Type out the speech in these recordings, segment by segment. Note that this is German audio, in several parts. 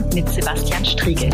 und mit Sebastian Striegel.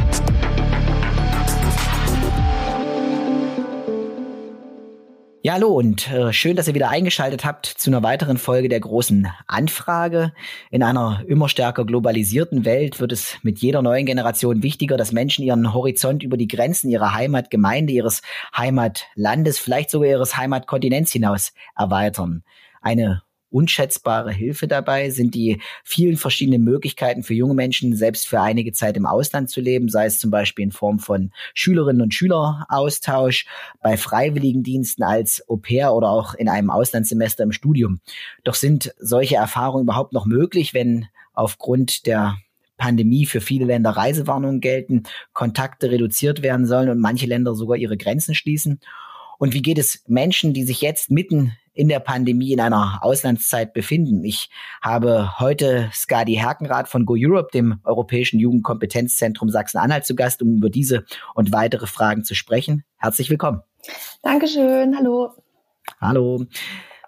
Ja, hallo und äh, schön, dass ihr wieder eingeschaltet habt zu einer weiteren Folge der großen Anfrage. In einer immer stärker globalisierten Welt wird es mit jeder neuen Generation wichtiger, dass Menschen ihren Horizont über die Grenzen ihrer Heimatgemeinde, ihres Heimatlandes, vielleicht sogar ihres Heimatkontinents hinaus erweitern. Eine unschätzbare Hilfe dabei sind die vielen verschiedenen Möglichkeiten für junge Menschen, selbst für einige Zeit im Ausland zu leben, sei es zum Beispiel in Form von Schülerinnen und Schüleraustausch, bei Freiwilligendiensten als Au pair oder auch in einem Auslandssemester im Studium. Doch sind solche Erfahrungen überhaupt noch möglich, wenn aufgrund der Pandemie für viele Länder Reisewarnungen gelten, Kontakte reduziert werden sollen und manche Länder sogar ihre Grenzen schließen? Und wie geht es Menschen, die sich jetzt mitten in der Pandemie in einer Auslandszeit befinden? Ich habe heute Skadi Herkenrath von Go Europe, dem Europäischen Jugendkompetenzzentrum Sachsen-Anhalt, zu Gast, um über diese und weitere Fragen zu sprechen. Herzlich willkommen. Dankeschön. Hallo. Hallo.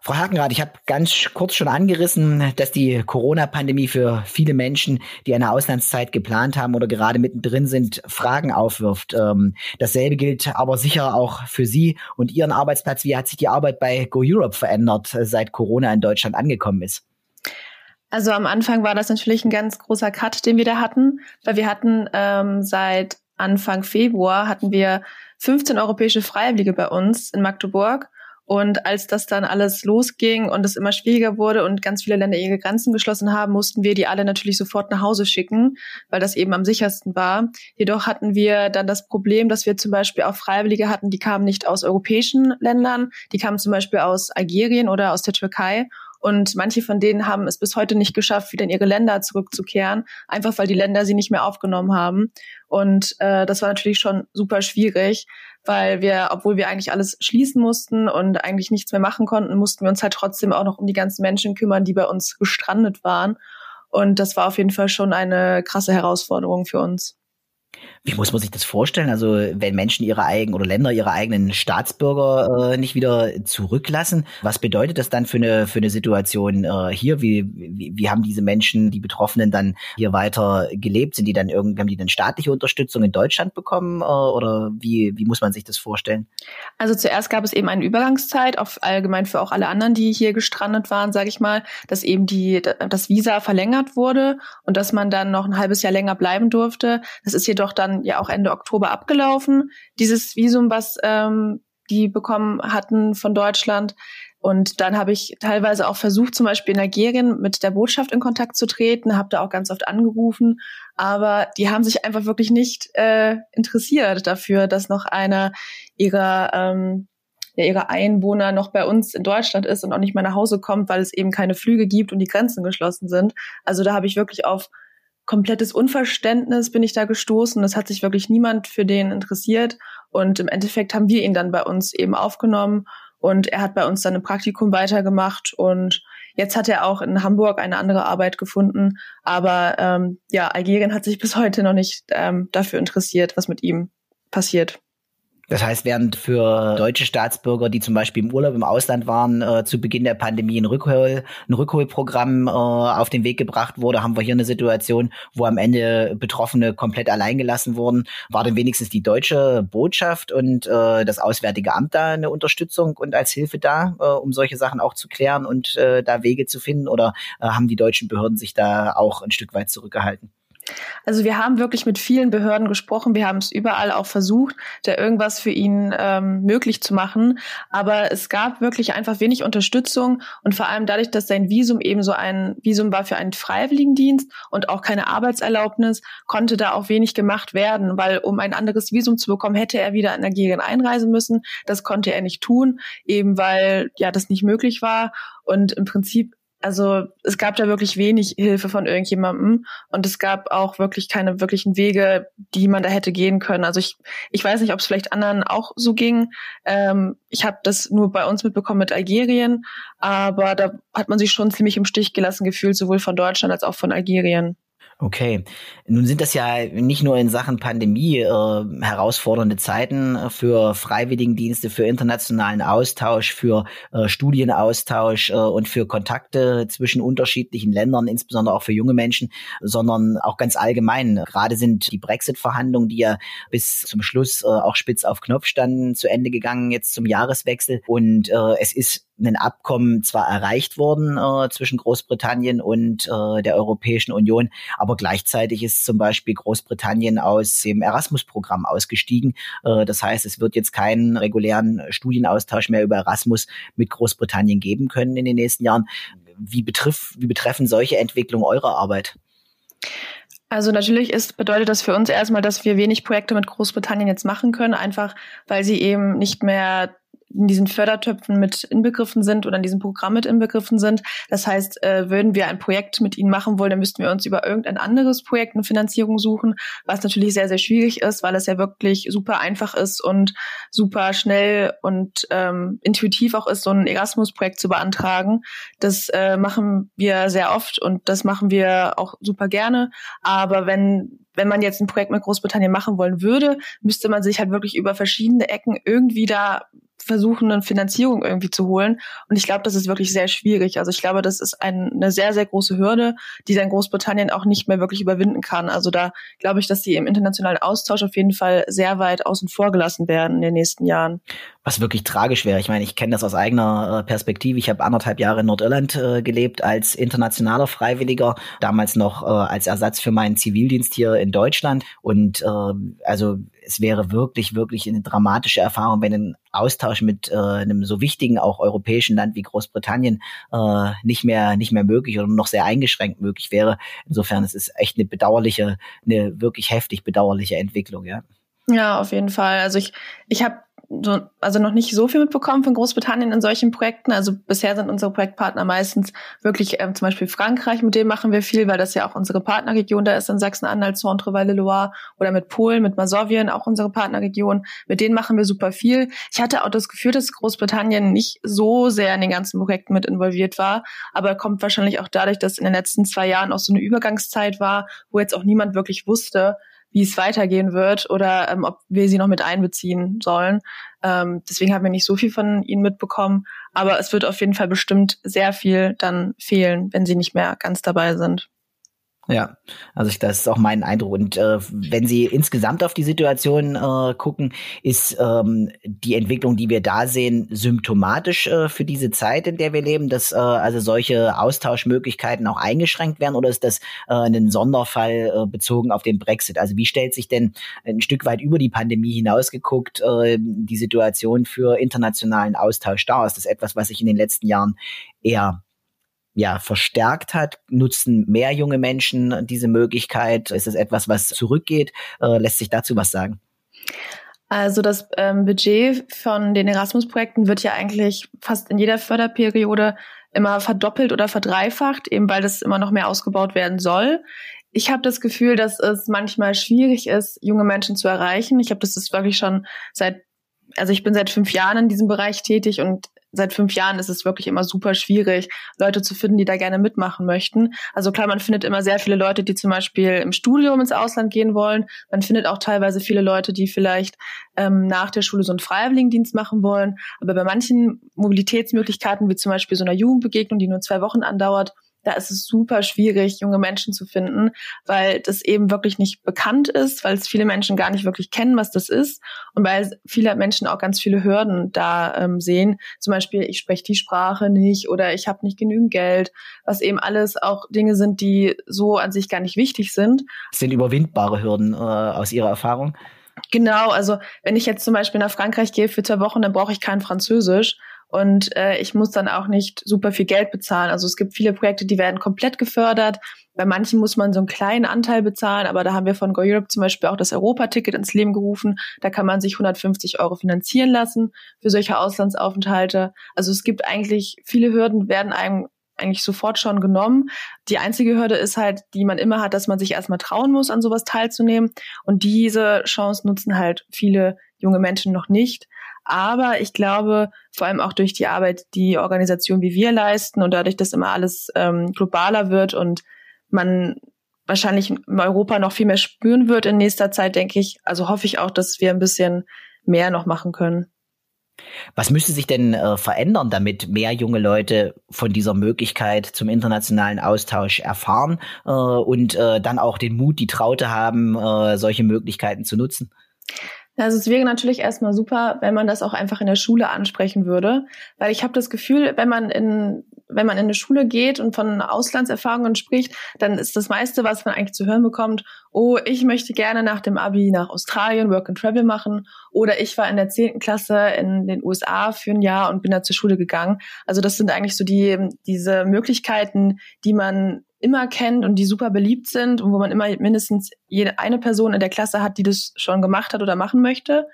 Frau Hakenrath, ich habe ganz kurz schon angerissen, dass die Corona-Pandemie für viele Menschen, die eine Auslandszeit geplant haben oder gerade mittendrin sind, Fragen aufwirft. Ähm, dasselbe gilt aber sicher auch für Sie und Ihren Arbeitsplatz. Wie hat sich die Arbeit bei Go Europe verändert, seit Corona in Deutschland angekommen ist? Also am Anfang war das natürlich ein ganz großer Cut, den wir da hatten, weil wir hatten ähm, seit Anfang Februar hatten wir 15 europäische Freiwillige bei uns in Magdeburg und als das dann alles losging und es immer schwieriger wurde und ganz viele Länder ihre Grenzen geschlossen haben, mussten wir die alle natürlich sofort nach Hause schicken, weil das eben am sichersten war. Jedoch hatten wir dann das Problem, dass wir zum Beispiel auch Freiwillige hatten, die kamen nicht aus europäischen Ländern, die kamen zum Beispiel aus Algerien oder aus der Türkei und manche von denen haben es bis heute nicht geschafft, wieder in ihre Länder zurückzukehren, einfach weil die Länder sie nicht mehr aufgenommen haben. Und äh, das war natürlich schon super schwierig, weil wir, obwohl wir eigentlich alles schließen mussten und eigentlich nichts mehr machen konnten, mussten wir uns halt trotzdem auch noch um die ganzen Menschen kümmern, die bei uns gestrandet waren. Und das war auf jeden Fall schon eine krasse Herausforderung für uns. Wie muss man sich das vorstellen? Also wenn Menschen ihre eigenen oder Länder ihre eigenen Staatsbürger äh, nicht wieder zurücklassen, was bedeutet das dann für eine für eine Situation äh, hier? Wie, wie, wie haben diese Menschen, die Betroffenen dann hier weiter gelebt? Sind die dann irgendwie haben die dann staatliche Unterstützung in Deutschland bekommen äh, oder wie wie muss man sich das vorstellen? Also zuerst gab es eben eine Übergangszeit, auch allgemein für auch alle anderen, die hier gestrandet waren, sage ich mal, dass eben die das Visa verlängert wurde und dass man dann noch ein halbes Jahr länger bleiben durfte. Das ist jedoch dann ja auch Ende Oktober abgelaufen, dieses Visum, was ähm, die bekommen hatten von Deutschland. Und dann habe ich teilweise auch versucht, zum Beispiel in Algerien mit der Botschaft in Kontakt zu treten, habe da auch ganz oft angerufen, aber die haben sich einfach wirklich nicht äh, interessiert dafür, dass noch einer ihrer ähm, ja, ihrer Einwohner noch bei uns in Deutschland ist und auch nicht mehr nach Hause kommt, weil es eben keine Flüge gibt und die Grenzen geschlossen sind. Also da habe ich wirklich auf komplettes Unverständnis bin ich da gestoßen. Es hat sich wirklich niemand für den interessiert. Und im Endeffekt haben wir ihn dann bei uns eben aufgenommen und er hat bei uns dann ein Praktikum weitergemacht und jetzt hat er auch in Hamburg eine andere Arbeit gefunden. Aber ähm, ja, Algerien hat sich bis heute noch nicht ähm, dafür interessiert, was mit ihm passiert. Das heißt, während für deutsche Staatsbürger, die zum Beispiel im Urlaub im Ausland waren, äh, zu Beginn der Pandemie ein, Rückhol, ein Rückholprogramm äh, auf den Weg gebracht wurde, haben wir hier eine Situation, wo am Ende Betroffene komplett alleingelassen wurden. War denn wenigstens die deutsche Botschaft und äh, das Auswärtige Amt da eine Unterstützung und als Hilfe da, äh, um solche Sachen auch zu klären und äh, da Wege zu finden? Oder äh, haben die deutschen Behörden sich da auch ein Stück weit zurückgehalten? Also wir haben wirklich mit vielen Behörden gesprochen. Wir haben es überall auch versucht, da irgendwas für ihn ähm, möglich zu machen. Aber es gab wirklich einfach wenig Unterstützung und vor allem dadurch, dass sein Visum eben so ein Visum war für einen Freiwilligendienst und auch keine Arbeitserlaubnis, konnte da auch wenig gemacht werden, weil um ein anderes Visum zu bekommen, hätte er wieder in Algerien einreisen müssen. Das konnte er nicht tun, eben weil ja das nicht möglich war. Und im Prinzip also es gab da wirklich wenig Hilfe von irgendjemandem und es gab auch wirklich keine wirklichen Wege, die man da hätte gehen können. Also ich, ich weiß nicht, ob es vielleicht anderen auch so ging. Ähm, ich habe das nur bei uns mitbekommen mit Algerien, aber da hat man sich schon ziemlich im Stich gelassen gefühlt, sowohl von Deutschland als auch von Algerien. Okay. Nun sind das ja nicht nur in Sachen Pandemie äh, herausfordernde Zeiten für Freiwilligendienste, für internationalen Austausch, für äh, Studienaustausch äh, und für Kontakte zwischen unterschiedlichen Ländern, insbesondere auch für junge Menschen, sondern auch ganz allgemein. Gerade sind die Brexit-Verhandlungen, die ja bis zum Schluss äh, auch spitz auf Knopf standen, zu Ende gegangen jetzt zum Jahreswechsel. Und äh, es ist ein Abkommen zwar erreicht worden äh, zwischen Großbritannien und äh, der Europäischen Union, aber gleichzeitig ist zum Beispiel Großbritannien aus dem Erasmus-Programm ausgestiegen. Äh, das heißt, es wird jetzt keinen regulären Studienaustausch mehr über Erasmus mit Großbritannien geben können in den nächsten Jahren. Wie, betrifft, wie betreffen solche Entwicklungen eure Arbeit? Also natürlich ist, bedeutet das für uns erstmal, dass wir wenig Projekte mit Großbritannien jetzt machen können, einfach weil sie eben nicht mehr in diesen Fördertöpfen mit inbegriffen sind oder in diesem Programm mit inbegriffen sind. Das heißt, äh, würden wir ein Projekt mit ihnen machen wollen, dann müssten wir uns über irgendein anderes Projekt eine Finanzierung suchen, was natürlich sehr, sehr schwierig ist, weil es ja wirklich super einfach ist und super schnell und ähm, intuitiv auch ist, so ein Erasmus-Projekt zu beantragen. Das äh, machen wir sehr oft und das machen wir auch super gerne. Aber wenn wenn man jetzt ein Projekt mit Großbritannien machen wollen würde, müsste man sich halt wirklich über verschiedene Ecken irgendwie da versuchen, eine Finanzierung irgendwie zu holen. Und ich glaube, das ist wirklich sehr schwierig. Also ich glaube, das ist ein, eine sehr, sehr große Hürde, die dann Großbritannien auch nicht mehr wirklich überwinden kann. Also da glaube ich, dass sie im internationalen Austausch auf jeden Fall sehr weit außen vor gelassen werden in den nächsten Jahren. Was wirklich tragisch wäre. Ich meine, ich kenne das aus eigener äh, Perspektive. Ich habe anderthalb Jahre in Nordirland äh, gelebt als internationaler Freiwilliger, damals noch äh, als Ersatz für meinen Zivildienst hier in Deutschland. Und äh, also es wäre wirklich, wirklich eine dramatische Erfahrung, wenn ein Austausch mit äh, einem so wichtigen, auch europäischen Land wie Großbritannien äh, nicht mehr, nicht mehr möglich oder noch sehr eingeschränkt möglich wäre. Insofern es ist echt eine bedauerliche, eine wirklich heftig bedauerliche Entwicklung, ja. Ja, auf jeden Fall. Also ich, ich habe so, also noch nicht so viel mitbekommen von Großbritannien in solchen Projekten. Also bisher sind unsere Projektpartner meistens wirklich ähm, zum Beispiel Frankreich, mit dem machen wir viel, weil das ja auch unsere Partnerregion da ist in Sachsen-Anhalt, Centre-Val-de-Loire oder mit Polen, mit Masowien, auch unsere Partnerregion. Mit denen machen wir super viel. Ich hatte auch das Gefühl, dass Großbritannien nicht so sehr in den ganzen Projekten mit involviert war, aber kommt wahrscheinlich auch dadurch, dass in den letzten zwei Jahren auch so eine Übergangszeit war, wo jetzt auch niemand wirklich wusste, wie es weitergehen wird oder ähm, ob wir sie noch mit einbeziehen sollen. Ähm, deswegen haben wir nicht so viel von ihnen mitbekommen, aber es wird auf jeden Fall bestimmt sehr viel dann fehlen, wenn sie nicht mehr ganz dabei sind. Ja, also ich, das ist auch mein Eindruck. Und äh, wenn Sie insgesamt auf die Situation äh, gucken, ist ähm, die Entwicklung, die wir da sehen, symptomatisch äh, für diese Zeit, in der wir leben, dass äh, also solche Austauschmöglichkeiten auch eingeschränkt werden, oder ist das äh, ein Sonderfall äh, bezogen auf den Brexit? Also wie stellt sich denn ein Stück weit über die Pandemie hinausgeguckt äh, die Situation für internationalen Austausch dar? Ist das etwas, was sich in den letzten Jahren eher ja, verstärkt hat? Nutzen mehr junge Menschen diese Möglichkeit? Ist es etwas, was zurückgeht? Äh, lässt sich dazu was sagen? Also das ähm, Budget von den Erasmus-Projekten wird ja eigentlich fast in jeder Förderperiode immer verdoppelt oder verdreifacht, eben weil das immer noch mehr ausgebaut werden soll. Ich habe das Gefühl, dass es manchmal schwierig ist, junge Menschen zu erreichen. Ich habe das ist wirklich schon seit also ich bin seit fünf Jahren in diesem Bereich tätig und seit fünf Jahren ist es wirklich immer super schwierig, Leute zu finden, die da gerne mitmachen möchten. Also klar, man findet immer sehr viele Leute, die zum Beispiel im Studium ins Ausland gehen wollen. Man findet auch teilweise viele Leute, die vielleicht ähm, nach der Schule so einen Freiwilligendienst machen wollen. Aber bei manchen Mobilitätsmöglichkeiten, wie zum Beispiel so einer Jugendbegegnung, die nur zwei Wochen andauert, da ist es super schwierig, junge Menschen zu finden, weil das eben wirklich nicht bekannt ist, weil es viele Menschen gar nicht wirklich kennen, was das ist und weil viele Menschen auch ganz viele Hürden da ähm, sehen. Zum Beispiel, ich spreche die Sprache nicht oder ich habe nicht genügend Geld, was eben alles auch Dinge sind, die so an sich gar nicht wichtig sind. Das sind überwindbare Hürden äh, aus Ihrer Erfahrung? Genau, also wenn ich jetzt zum Beispiel nach Frankreich gehe für zwei Wochen, dann brauche ich kein Französisch. Und äh, ich muss dann auch nicht super viel Geld bezahlen. Also es gibt viele Projekte, die werden komplett gefördert. Bei manchen muss man so einen kleinen Anteil bezahlen, aber da haben wir von Go Europe zum Beispiel auch das Europa-Ticket ins Leben gerufen. Da kann man sich 150 Euro finanzieren lassen für solche Auslandsaufenthalte. Also es gibt eigentlich viele Hürden, werden einem eigentlich sofort schon genommen. Die einzige Hürde ist halt, die man immer hat, dass man sich erstmal trauen muss, an sowas teilzunehmen. Und diese Chance nutzen halt viele junge Menschen noch nicht. Aber ich glaube, vor allem auch durch die Arbeit, die Organisation wie wir leisten und dadurch, dass immer alles ähm, globaler wird und man wahrscheinlich in Europa noch viel mehr spüren wird in nächster Zeit, denke ich. Also hoffe ich auch, dass wir ein bisschen mehr noch machen können. Was müsste sich denn äh, verändern, damit mehr junge Leute von dieser Möglichkeit zum internationalen Austausch erfahren äh, und äh, dann auch den Mut, die Traute haben, äh, solche Möglichkeiten zu nutzen? Also es wäre natürlich erstmal super, wenn man das auch einfach in der Schule ansprechen würde, weil ich habe das Gefühl, wenn man in wenn man in eine Schule geht und von Auslandserfahrungen spricht, dann ist das meiste, was man eigentlich zu hören bekommt, oh, ich möchte gerne nach dem Abi nach Australien Work and Travel machen oder ich war in der zehnten Klasse in den USA für ein Jahr und bin da zur Schule gegangen. Also das sind eigentlich so die diese Möglichkeiten, die man immer kennt und die super beliebt sind und wo man immer mindestens jede eine Person in der Klasse hat, die das schon gemacht hat oder machen möchte.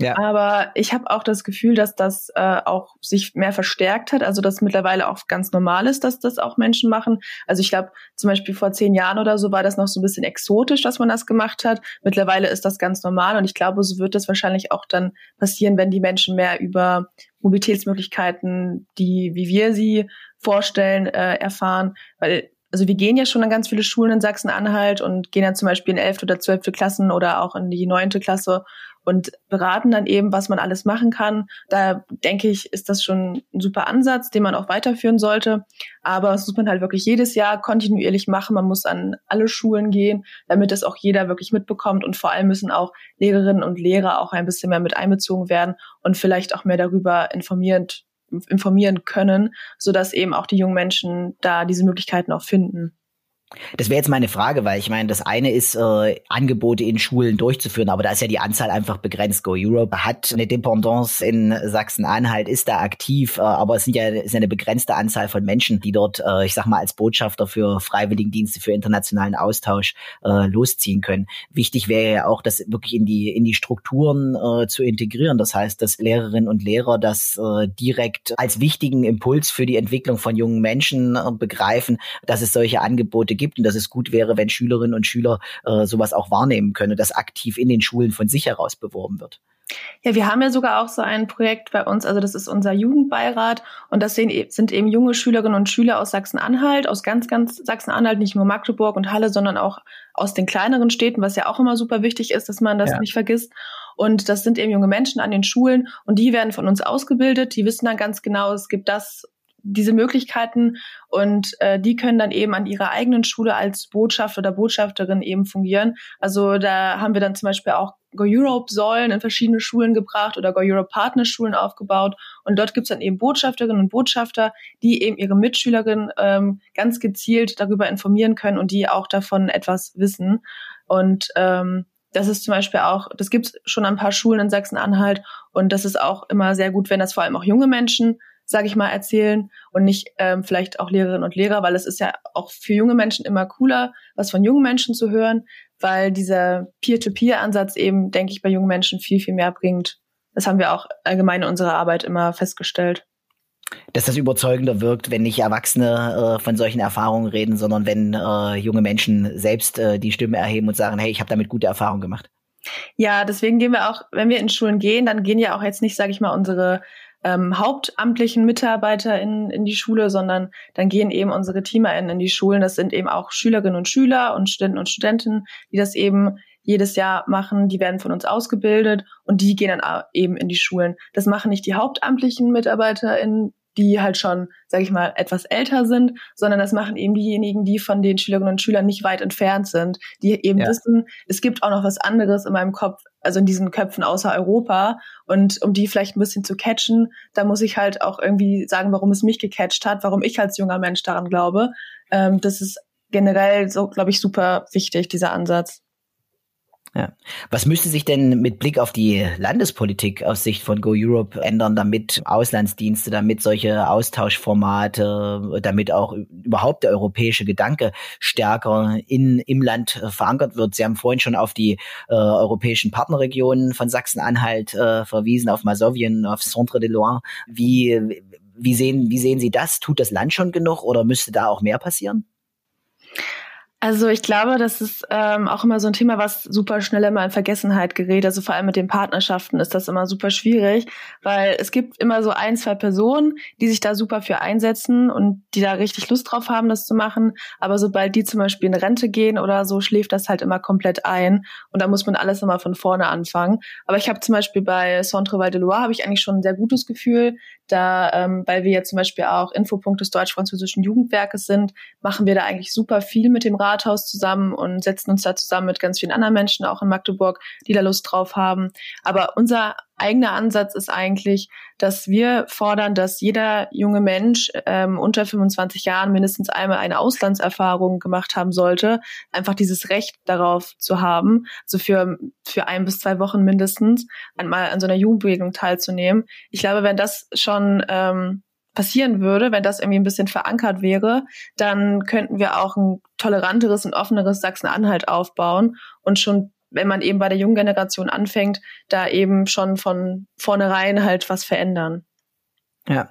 Ja. Aber ich habe auch das Gefühl, dass das äh, auch sich mehr verstärkt hat, also dass mittlerweile auch ganz normal ist, dass das auch Menschen machen. Also ich glaube, zum Beispiel vor zehn Jahren oder so war das noch so ein bisschen exotisch, dass man das gemacht hat. Mittlerweile ist das ganz normal und ich glaube, so wird das wahrscheinlich auch dann passieren, wenn die Menschen mehr über Mobilitätsmöglichkeiten, die wie wir sie vorstellen, äh, erfahren, weil also wir gehen ja schon an ganz viele Schulen in Sachsen-Anhalt und gehen dann zum Beispiel in elfte oder zwölfte Klassen oder auch in die neunte Klasse und beraten dann eben, was man alles machen kann. Da denke ich, ist das schon ein super Ansatz, den man auch weiterführen sollte. Aber das muss man halt wirklich jedes Jahr kontinuierlich machen. Man muss an alle Schulen gehen, damit das auch jeder wirklich mitbekommt. Und vor allem müssen auch Lehrerinnen und Lehrer auch ein bisschen mehr mit einbezogen werden und vielleicht auch mehr darüber informierend informieren können, so dass eben auch die jungen Menschen da diese Möglichkeiten auch finden. Das wäre jetzt meine Frage, weil ich meine, das eine ist, äh, Angebote in Schulen durchzuführen, aber da ist ja die Anzahl einfach begrenzt. Go Europe hat eine Dependance in Sachsen-Anhalt, ist da aktiv, äh, aber es sind ja, ist ja eine begrenzte Anzahl von Menschen, die dort, äh, ich sag mal, als Botschafter für Freiwilligendienste, für internationalen Austausch äh, losziehen können. Wichtig wäre ja auch, das wirklich in die, in die Strukturen äh, zu integrieren. Das heißt, dass Lehrerinnen und Lehrer das äh, direkt als wichtigen Impuls für die Entwicklung von jungen Menschen äh, begreifen, dass es solche Angebote gibt und dass es gut wäre, wenn Schülerinnen und Schüler äh, sowas auch wahrnehmen können, dass aktiv in den Schulen von sich heraus beworben wird. Ja, wir haben ja sogar auch so ein Projekt bei uns, also das ist unser Jugendbeirat und das sind eben junge Schülerinnen und Schüler aus Sachsen-Anhalt, aus ganz, ganz Sachsen-Anhalt, nicht nur Magdeburg und Halle, sondern auch aus den kleineren Städten, was ja auch immer super wichtig ist, dass man das ja. nicht vergisst. Und das sind eben junge Menschen an den Schulen und die werden von uns ausgebildet. Die wissen dann ganz genau, es gibt das diese Möglichkeiten und äh, die können dann eben an ihrer eigenen Schule als Botschafter oder Botschafterin eben fungieren. Also da haben wir dann zum Beispiel auch Go Europe Säulen in verschiedene Schulen gebracht oder Go Europe Partnerschulen aufgebaut. Und dort gibt's dann eben Botschafterinnen und Botschafter, die eben ihre Mitschülerinnen ähm, ganz gezielt darüber informieren können und die auch davon etwas wissen. Und ähm, das ist zum Beispiel auch, das gibt's schon an ein paar Schulen in Sachsen-Anhalt. Und das ist auch immer sehr gut, wenn das vor allem auch junge Menschen sage ich mal, erzählen und nicht ähm, vielleicht auch Lehrerinnen und Lehrer, weil es ist ja auch für junge Menschen immer cooler, was von jungen Menschen zu hören, weil dieser Peer-to-Peer-Ansatz eben, denke ich, bei jungen Menschen viel, viel mehr bringt. Das haben wir auch allgemein in unserer Arbeit immer festgestellt. Dass das überzeugender wirkt, wenn nicht Erwachsene äh, von solchen Erfahrungen reden, sondern wenn äh, junge Menschen selbst äh, die Stimme erheben und sagen, hey, ich habe damit gute Erfahrungen gemacht. Ja, deswegen gehen wir auch, wenn wir in Schulen gehen, dann gehen ja auch jetzt nicht, sage ich mal, unsere ähm, hauptamtlichen Mitarbeiter in, in die Schule, sondern dann gehen eben unsere TeamerInnen in die Schulen. Das sind eben auch Schülerinnen und Schüler und Studenten und Studentinnen, die das eben jedes Jahr machen. Die werden von uns ausgebildet und die gehen dann eben in die Schulen. Das machen nicht die hauptamtlichen MitarbeiterInnen die halt schon, sage ich mal, etwas älter sind, sondern das machen eben diejenigen, die von den Schülerinnen und Schülern nicht weit entfernt sind, die eben ja. wissen, es gibt auch noch was anderes in meinem Kopf, also in diesen Köpfen außer Europa. Und um die vielleicht ein bisschen zu catchen, da muss ich halt auch irgendwie sagen, warum es mich gecatcht hat, warum ich als junger Mensch daran glaube. Ähm, das ist generell so, glaube ich, super wichtig, dieser Ansatz. Ja. Was müsste sich denn mit Blick auf die Landespolitik aus Sicht von Go Europe ändern, damit Auslandsdienste, damit solche Austauschformate, damit auch überhaupt der europäische Gedanke stärker in, im Land äh, verankert wird? Sie haben vorhin schon auf die äh, europäischen Partnerregionen von Sachsen-Anhalt äh, verwiesen, auf Masowien, auf Centre de Loire. Wie, wie, sehen, wie sehen Sie das? Tut das Land schon genug oder müsste da auch mehr passieren? Also ich glaube, das ist ähm, auch immer so ein Thema, was super schnell immer in Vergessenheit gerät. Also vor allem mit den Partnerschaften ist das immer super schwierig, weil es gibt immer so ein, zwei Personen, die sich da super für einsetzen und die da richtig Lust drauf haben, das zu machen. Aber sobald die zum Beispiel in Rente gehen oder so, schläft das halt immer komplett ein und da muss man alles immer von vorne anfangen. Aber ich habe zum Beispiel bei Centre Val de Loire habe ich eigentlich schon ein sehr gutes Gefühl. Da, ähm, weil wir ja zum Beispiel auch Infopunkt des deutsch-französischen Jugendwerkes sind, machen wir da eigentlich super viel mit dem Rathaus zusammen und setzen uns da zusammen mit ganz vielen anderen Menschen, auch in Magdeburg, die da Lust drauf haben. Aber unser eigener Ansatz ist eigentlich, dass wir fordern, dass jeder junge Mensch ähm, unter 25 Jahren mindestens einmal eine Auslandserfahrung gemacht haben sollte, einfach dieses Recht darauf zu haben, also für, für ein bis zwei Wochen mindestens einmal an so einer Jugendbewegung teilzunehmen. Ich glaube, wenn das schon ähm, passieren würde, wenn das irgendwie ein bisschen verankert wäre, dann könnten wir auch ein toleranteres und offeneres Sachsen-Anhalt aufbauen und schon wenn man eben bei der jungen Generation anfängt, da eben schon von vornherein halt was verändern. Ja.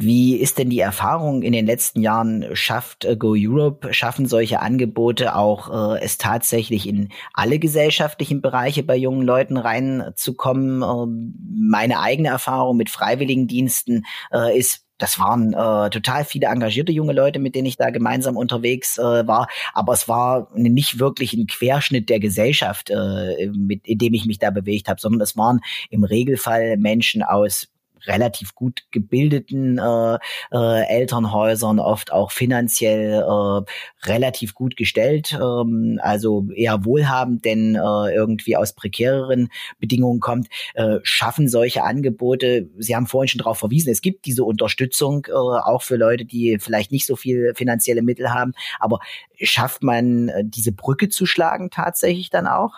Wie ist denn die Erfahrung in den letzten Jahren? Schafft äh, Go Europe, schaffen solche Angebote auch äh, es tatsächlich in alle gesellschaftlichen Bereiche bei jungen Leuten reinzukommen? Äh, meine eigene Erfahrung mit Freiwilligendiensten äh, ist das waren äh, total viele engagierte junge Leute, mit denen ich da gemeinsam unterwegs äh, war. Aber es war nicht wirklich ein Querschnitt der Gesellschaft, äh, mit, in dem ich mich da bewegt habe, sondern es waren im Regelfall Menschen aus relativ gut gebildeten äh, äh, Elternhäusern, oft auch finanziell äh, relativ gut gestellt, ähm, also eher wohlhabend, denn äh, irgendwie aus prekäreren Bedingungen kommt, äh, schaffen solche Angebote. Sie haben vorhin schon darauf verwiesen, es gibt diese Unterstützung äh, auch für Leute, die vielleicht nicht so viel finanzielle Mittel haben, aber schafft man äh, diese Brücke zu schlagen tatsächlich dann auch?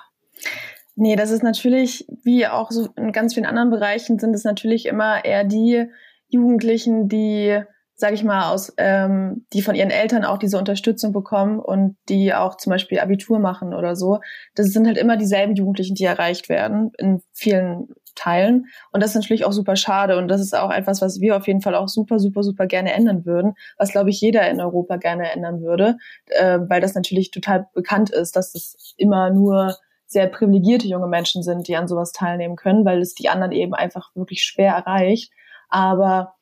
Nee, das ist natürlich, wie auch so in ganz vielen anderen Bereichen, sind es natürlich immer eher die Jugendlichen, die, sag ich mal, aus, ähm, die von ihren Eltern auch diese Unterstützung bekommen und die auch zum Beispiel Abitur machen oder so. Das sind halt immer dieselben Jugendlichen, die erreicht werden in vielen Teilen. Und das ist natürlich auch super schade. Und das ist auch etwas, was wir auf jeden Fall auch super, super, super gerne ändern würden, was, glaube ich, jeder in Europa gerne ändern würde, äh, weil das natürlich total bekannt ist, dass es immer nur sehr privilegierte junge Menschen sind, die an sowas teilnehmen können, weil es die anderen eben einfach wirklich schwer erreicht. Aber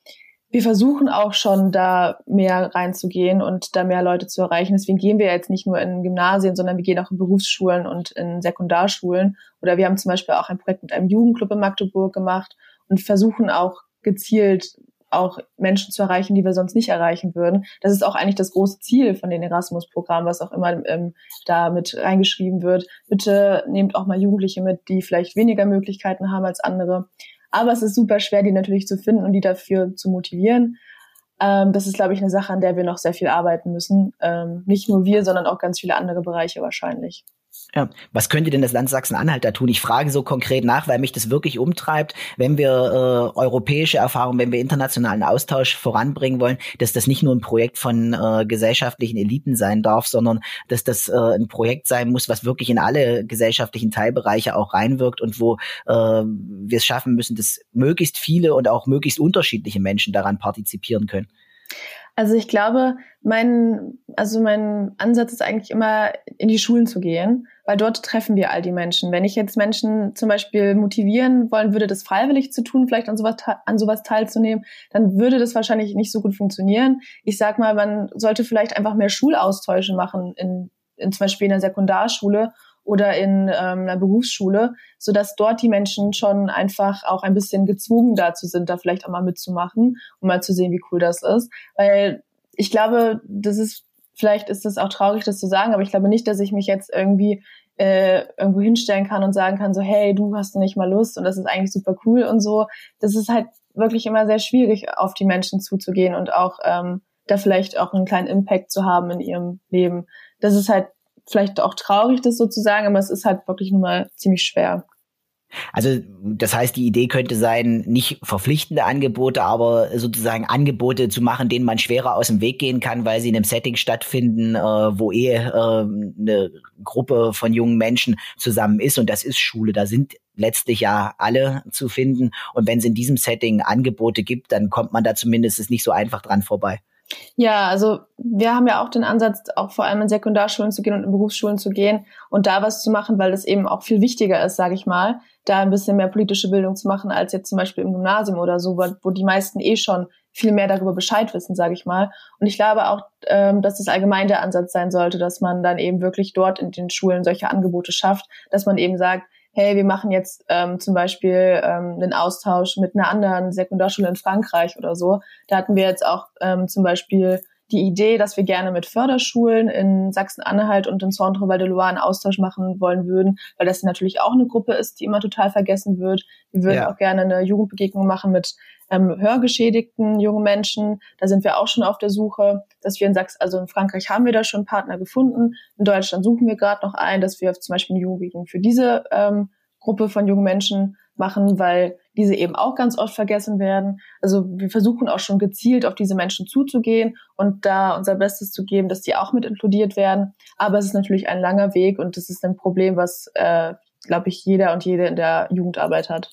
wir versuchen auch schon da mehr reinzugehen und da mehr Leute zu erreichen. Deswegen gehen wir jetzt nicht nur in Gymnasien, sondern wir gehen auch in Berufsschulen und in Sekundarschulen. Oder wir haben zum Beispiel auch ein Projekt mit einem Jugendclub in Magdeburg gemacht und versuchen auch gezielt auch Menschen zu erreichen, die wir sonst nicht erreichen würden. Das ist auch eigentlich das große Ziel von den Erasmus-Programmen, was auch immer ähm, da mit reingeschrieben wird. Bitte nehmt auch mal Jugendliche mit, die vielleicht weniger Möglichkeiten haben als andere. Aber es ist super schwer, die natürlich zu finden und die dafür zu motivieren. Ähm, das ist, glaube ich, eine Sache, an der wir noch sehr viel arbeiten müssen. Ähm, nicht nur wir, sondern auch ganz viele andere Bereiche wahrscheinlich. Ja. Was könnte denn das Land Sachsen-Anhalt da tun? Ich frage so konkret nach, weil mich das wirklich umtreibt, wenn wir äh, europäische Erfahrungen, wenn wir internationalen Austausch voranbringen wollen, dass das nicht nur ein Projekt von äh, gesellschaftlichen Eliten sein darf, sondern dass das äh, ein Projekt sein muss, was wirklich in alle gesellschaftlichen Teilbereiche auch reinwirkt und wo äh, wir es schaffen müssen, dass möglichst viele und auch möglichst unterschiedliche Menschen daran partizipieren können. Also ich glaube, mein, also mein Ansatz ist eigentlich immer, in die Schulen zu gehen, weil dort treffen wir all die Menschen. Wenn ich jetzt Menschen zum Beispiel motivieren wollen würde, das freiwillig zu tun, vielleicht an sowas, an sowas teilzunehmen, dann würde das wahrscheinlich nicht so gut funktionieren. Ich sag mal, man sollte vielleicht einfach mehr Schulaustausche machen in, in zum Beispiel in der Sekundarschule oder in ähm, einer Berufsschule, so dass dort die Menschen schon einfach auch ein bisschen gezwungen dazu sind, da vielleicht auch mal mitzumachen, um mal zu sehen, wie cool das ist. Weil ich glaube, das ist, vielleicht ist es auch traurig, das zu sagen, aber ich glaube nicht, dass ich mich jetzt irgendwie äh, irgendwo hinstellen kann und sagen kann, so, hey, du hast nicht mal Lust und das ist eigentlich super cool und so. Das ist halt wirklich immer sehr schwierig, auf die Menschen zuzugehen und auch ähm, da vielleicht auch einen kleinen Impact zu haben in ihrem Leben. Das ist halt vielleicht auch traurig, das sozusagen, aber es ist halt wirklich nun mal ziemlich schwer. Also das heißt, die Idee könnte sein, nicht verpflichtende Angebote, aber sozusagen Angebote zu machen, denen man schwerer aus dem Weg gehen kann, weil sie in einem Setting stattfinden, äh, wo eh äh, eine Gruppe von jungen Menschen zusammen ist. Und das ist Schule. Da sind letztlich ja alle zu finden. Und wenn es in diesem Setting Angebote gibt, dann kommt man da zumindest nicht so einfach dran vorbei. Ja, also wir haben ja auch den Ansatz, auch vor allem in Sekundarschulen zu gehen und in Berufsschulen zu gehen und da was zu machen, weil das eben auch viel wichtiger ist, sage ich mal, da ein bisschen mehr politische Bildung zu machen, als jetzt zum Beispiel im Gymnasium oder so, wo die meisten eh schon viel mehr darüber Bescheid wissen, sage ich mal. Und ich glaube auch, ähm, dass das allgemein der Ansatz sein sollte, dass man dann eben wirklich dort in den Schulen solche Angebote schafft, dass man eben sagt, hey, wir machen jetzt ähm, zum Beispiel ähm, einen Austausch mit einer anderen Sekundarschule in Frankreich oder so. Da hatten wir jetzt auch ähm, zum Beispiel die Idee, dass wir gerne mit Förderschulen in Sachsen-Anhalt und in Centre Val de Loire einen Austausch machen wollen würden, weil das natürlich auch eine Gruppe ist, die immer total vergessen wird. Wir würden ja. auch gerne eine Jugendbegegnung machen mit ähm, hörgeschädigten jungen Menschen. Da sind wir auch schon auf der Suche, dass wir in Sachsen, also in Frankreich haben wir da schon Partner gefunden. In Deutschland suchen wir gerade noch einen, dass wir zum Beispiel eine Jugendbegegnung für diese ähm, Gruppe von jungen Menschen machen, weil diese eben auch ganz oft vergessen werden. Also wir versuchen auch schon gezielt auf diese Menschen zuzugehen und da unser Bestes zu geben, dass die auch mit inkludiert werden. Aber es ist natürlich ein langer Weg und das ist ein Problem, was, äh, glaube ich, jeder und jede in der Jugendarbeit hat.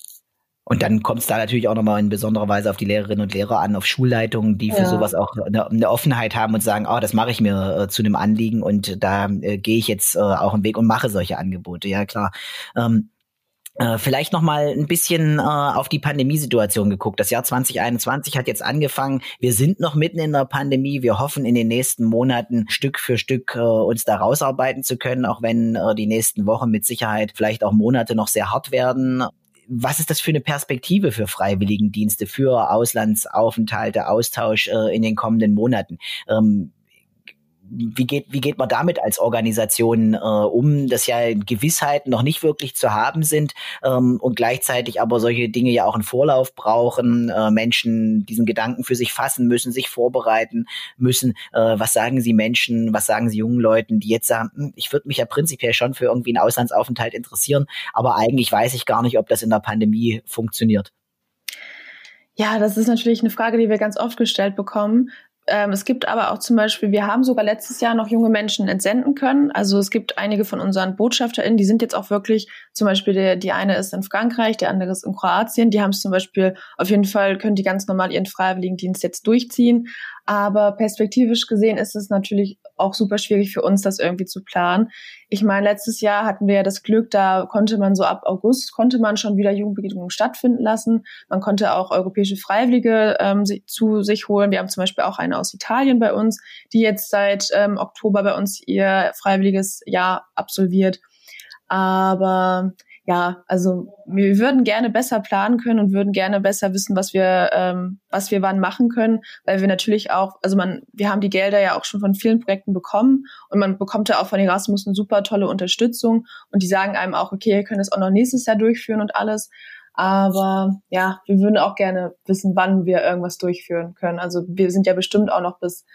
Und dann kommt es da natürlich auch nochmal in besonderer Weise auf die Lehrerinnen und Lehrer an, auf Schulleitungen, die für ja. sowas auch eine, eine, Offenheit haben und sagen, oh, das mache ich mir äh, zu einem Anliegen und da äh, gehe ich jetzt äh, auch einen Weg und mache solche Angebote. Ja, klar. Ähm, äh, vielleicht noch mal ein bisschen äh, auf die Pandemiesituation geguckt. Das Jahr 2021 hat jetzt angefangen. Wir sind noch mitten in der Pandemie. Wir hoffen in den nächsten Monaten Stück für Stück äh, uns da rausarbeiten zu können, auch wenn äh, die nächsten Wochen mit Sicherheit vielleicht auch Monate noch sehr hart werden. Was ist das für eine Perspektive für Freiwilligendienste, für Auslandsaufenthalte, Austausch äh, in den kommenden Monaten? Ähm, wie geht, wie geht man damit als Organisation äh, um, dass ja Gewissheiten noch nicht wirklich zu haben sind ähm, und gleichzeitig aber solche Dinge ja auch einen Vorlauf brauchen, äh, Menschen diesen Gedanken für sich fassen müssen, sich vorbereiten müssen. Äh, was sagen Sie Menschen, was sagen Sie jungen Leuten, die jetzt sagen, hm, ich würde mich ja prinzipiell schon für irgendwie einen Auslandsaufenthalt interessieren, aber eigentlich weiß ich gar nicht, ob das in der Pandemie funktioniert. Ja, das ist natürlich eine Frage, die wir ganz oft gestellt bekommen. Ähm, es gibt aber auch zum Beispiel, wir haben sogar letztes Jahr noch junge Menschen entsenden können. Also es gibt einige von unseren BotschafterInnen, die sind jetzt auch wirklich, zum Beispiel der, die eine ist in Frankreich, der andere ist in Kroatien. Die haben es zum Beispiel auf jeden Fall, können die ganz normal ihren Freiwilligendienst jetzt durchziehen. Aber perspektivisch gesehen ist es natürlich auch super schwierig für uns, das irgendwie zu planen. Ich meine, letztes Jahr hatten wir ja das Glück, da konnte man so ab August, konnte man schon wieder Jugendbegegnungen stattfinden lassen. Man konnte auch europäische Freiwillige ähm, zu sich holen. Wir haben zum Beispiel auch eine aus Italien bei uns, die jetzt seit ähm, Oktober bei uns ihr freiwilliges Jahr absolviert. Aber ja, also wir würden gerne besser planen können und würden gerne besser wissen, was wir, ähm, was wir wann machen können, weil wir natürlich auch, also man, wir haben die Gelder ja auch schon von vielen Projekten bekommen und man bekommt ja auch von Erasmus eine super tolle Unterstützung und die sagen einem auch, okay, ihr könnt es auch noch nächstes Jahr durchführen und alles. Aber ja, wir würden auch gerne wissen, wann wir irgendwas durchführen können. Also wir sind ja bestimmt auch noch bis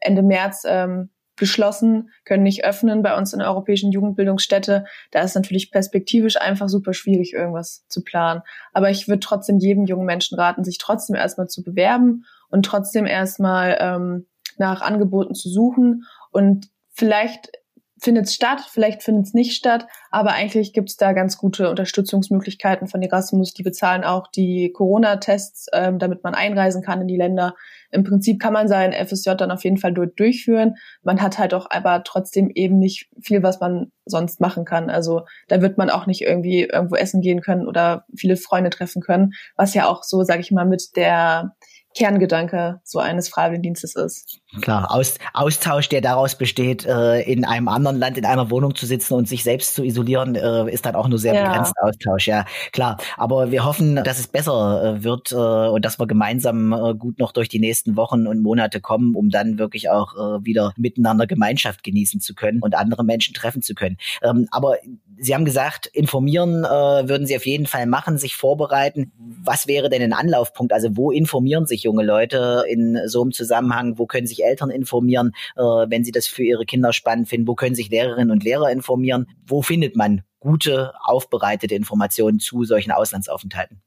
Ende März ähm, geschlossen, können nicht öffnen bei uns in der Europäischen Jugendbildungsstätte. Da ist natürlich perspektivisch einfach super schwierig, irgendwas zu planen. Aber ich würde trotzdem jedem jungen Menschen raten, sich trotzdem erstmal zu bewerben und trotzdem erstmal ähm, nach Angeboten zu suchen. Und vielleicht findet es statt, vielleicht findet es nicht statt, aber eigentlich gibt es da ganz gute Unterstützungsmöglichkeiten von Erasmus. Die bezahlen auch die Corona-Tests, ähm, damit man einreisen kann in die Länder. Im Prinzip kann man sein FSJ dann auf jeden Fall durchführen. Man hat halt auch aber trotzdem eben nicht viel, was man sonst machen kann. Also da wird man auch nicht irgendwie irgendwo essen gehen können oder viele Freunde treffen können, was ja auch so, sage ich mal, mit der Kerngedanke so eines Freiwilligendienstes ist. Klar, Aus, Austausch, der daraus besteht, äh, in einem anderen Land, in einer Wohnung zu sitzen und sich selbst zu isolieren, äh, ist dann auch nur sehr ja. begrenzt Austausch, ja, klar. Aber wir hoffen, dass es besser äh, wird äh, und dass wir gemeinsam äh, gut noch durch die nächsten Wochen und Monate kommen, um dann wirklich auch äh, wieder miteinander Gemeinschaft genießen zu können und andere Menschen treffen zu können. Ähm, aber Sie haben gesagt, informieren äh, würden Sie auf jeden Fall machen, sich vorbereiten. Was wäre denn ein Anlaufpunkt? Also wo informieren sich junge Leute in so einem Zusammenhang? Wo können sich Eltern informieren, äh, wenn sie das für ihre Kinder spannend finden? Wo können sich Lehrerinnen und Lehrer informieren? Wo findet man gute, aufbereitete Informationen zu solchen Auslandsaufenthalten?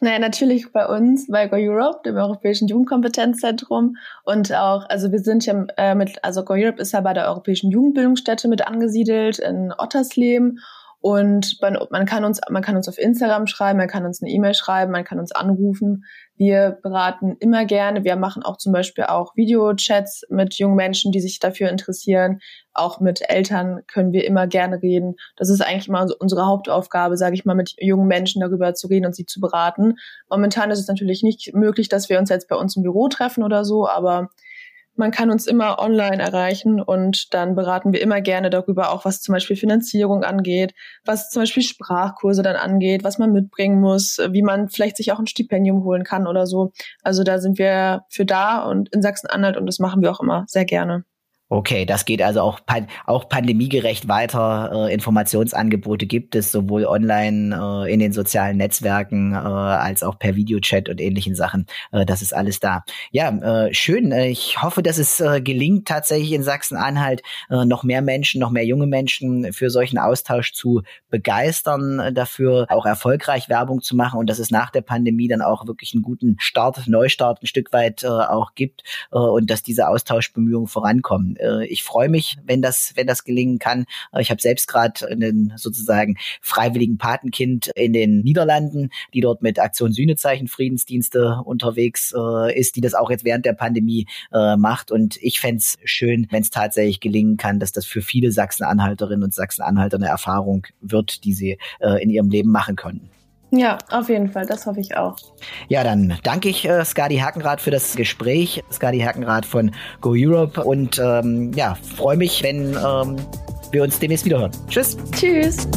Naja, natürlich bei uns, bei Go Europe, dem Europäischen Jugendkompetenzzentrum. Und auch, also wir sind ja äh, mit, also Go Europe ist ja bei der Europäischen Jugendbildungsstätte mit angesiedelt in Ottersleben. Und man, man, kann uns, man kann uns auf Instagram schreiben, man kann uns eine E-Mail schreiben, man kann uns anrufen. Wir beraten immer gerne. Wir machen auch zum Beispiel auch Videochats mit jungen Menschen, die sich dafür interessieren. Auch mit Eltern können wir immer gerne reden. Das ist eigentlich mal unsere Hauptaufgabe, sage ich mal, mit jungen Menschen darüber zu reden und sie zu beraten. Momentan ist es natürlich nicht möglich, dass wir uns jetzt bei uns im Büro treffen oder so, aber man kann uns immer online erreichen und dann beraten wir immer gerne darüber, auch was zum Beispiel Finanzierung angeht, was zum Beispiel Sprachkurse dann angeht, was man mitbringen muss, wie man vielleicht sich auch ein Stipendium holen kann oder so. Also da sind wir für da und in Sachsen-Anhalt und das machen wir auch immer sehr gerne. Okay, das geht also auch, auch pandemiegerecht weiter. Äh, Informationsangebote gibt es sowohl online äh, in den sozialen Netzwerken äh, als auch per Videochat und ähnlichen Sachen. Äh, das ist alles da. Ja, äh, schön. Äh, ich hoffe, dass es gelingt, tatsächlich in Sachsen-Anhalt noch mehr Menschen, noch mehr junge Menschen für solchen Austausch zu begeistern, dafür auch erfolgreich Werbung zu machen und dass es nach der Pandemie dann auch wirklich einen guten Start, Neustart ein Stück weit auch gibt und dass diese Austauschbemühungen vorankommen äh, ich freue mich, wenn das, wenn das gelingen kann. Äh, ich habe selbst gerade einen sozusagen freiwilligen Patenkind in den Niederlanden, die dort mit Aktion Sühnezeichen Friedensdienste unterwegs äh, ist, die das auch jetzt während der Pandemie äh, macht. Und ich fände es schön, wenn es tatsächlich gelingen kann, dass das für viele Sachsen-Anhalterinnen und Sachsen-Anhalter eine Erfahrung wird, die sie äh, in ihrem Leben machen können. Ja, auf jeden Fall, das hoffe ich auch. Ja, dann danke ich äh, Skadi Hakenrath für das Gespräch, Skadi Hakenrath von Go Europe und ähm, ja, freue mich, wenn ähm, wir uns demnächst wiederhören. Tschüss. Tschüss.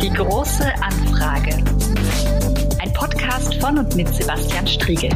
Die große Anfrage. Ein Podcast von und mit Sebastian Striegel.